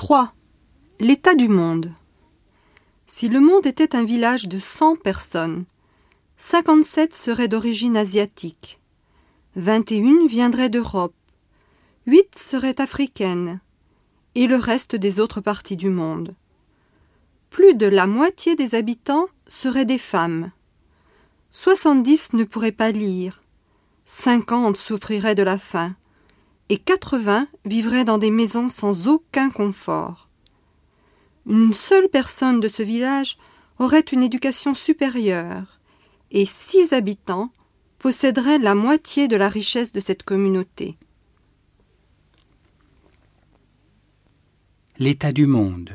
3. L'état du monde. Si le monde était un village de 100 personnes, 57 seraient d'origine asiatique, 21 viendraient d'Europe, 8 seraient africaines, et le reste des autres parties du monde. Plus de la moitié des habitants seraient des femmes. 70 ne pourraient pas lire, 50 souffriraient de la faim, et 80 vivraient dans des maisons sans aucun confort. Une seule personne de ce village aurait une éducation supérieure, et six habitants posséderaient la moitié de la richesse de cette communauté. L'état du monde.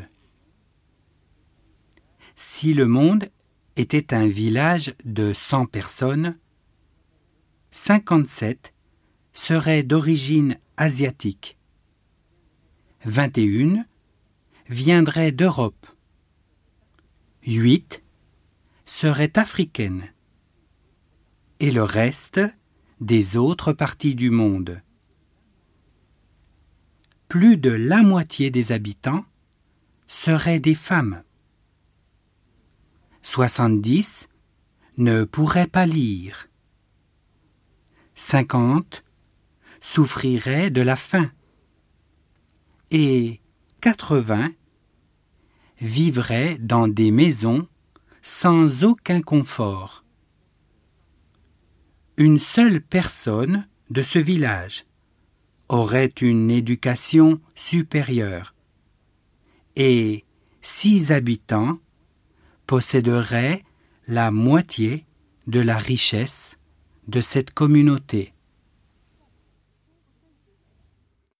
Si le monde était un village de 100 personnes, 57 seraient d'origine asiatique. 21 viendraient d'Europe. 8 seraient africaines. Et le reste des autres parties du monde. Plus de la moitié des habitants seraient des femmes. 70 ne pourraient pas lire. 50 souffriraient de la faim et 80 vivraient dans des maisons sans aucun confort. Une seule personne de ce village aurait une éducation supérieure et six habitants posséderaient la moitié de la richesse de cette communauté.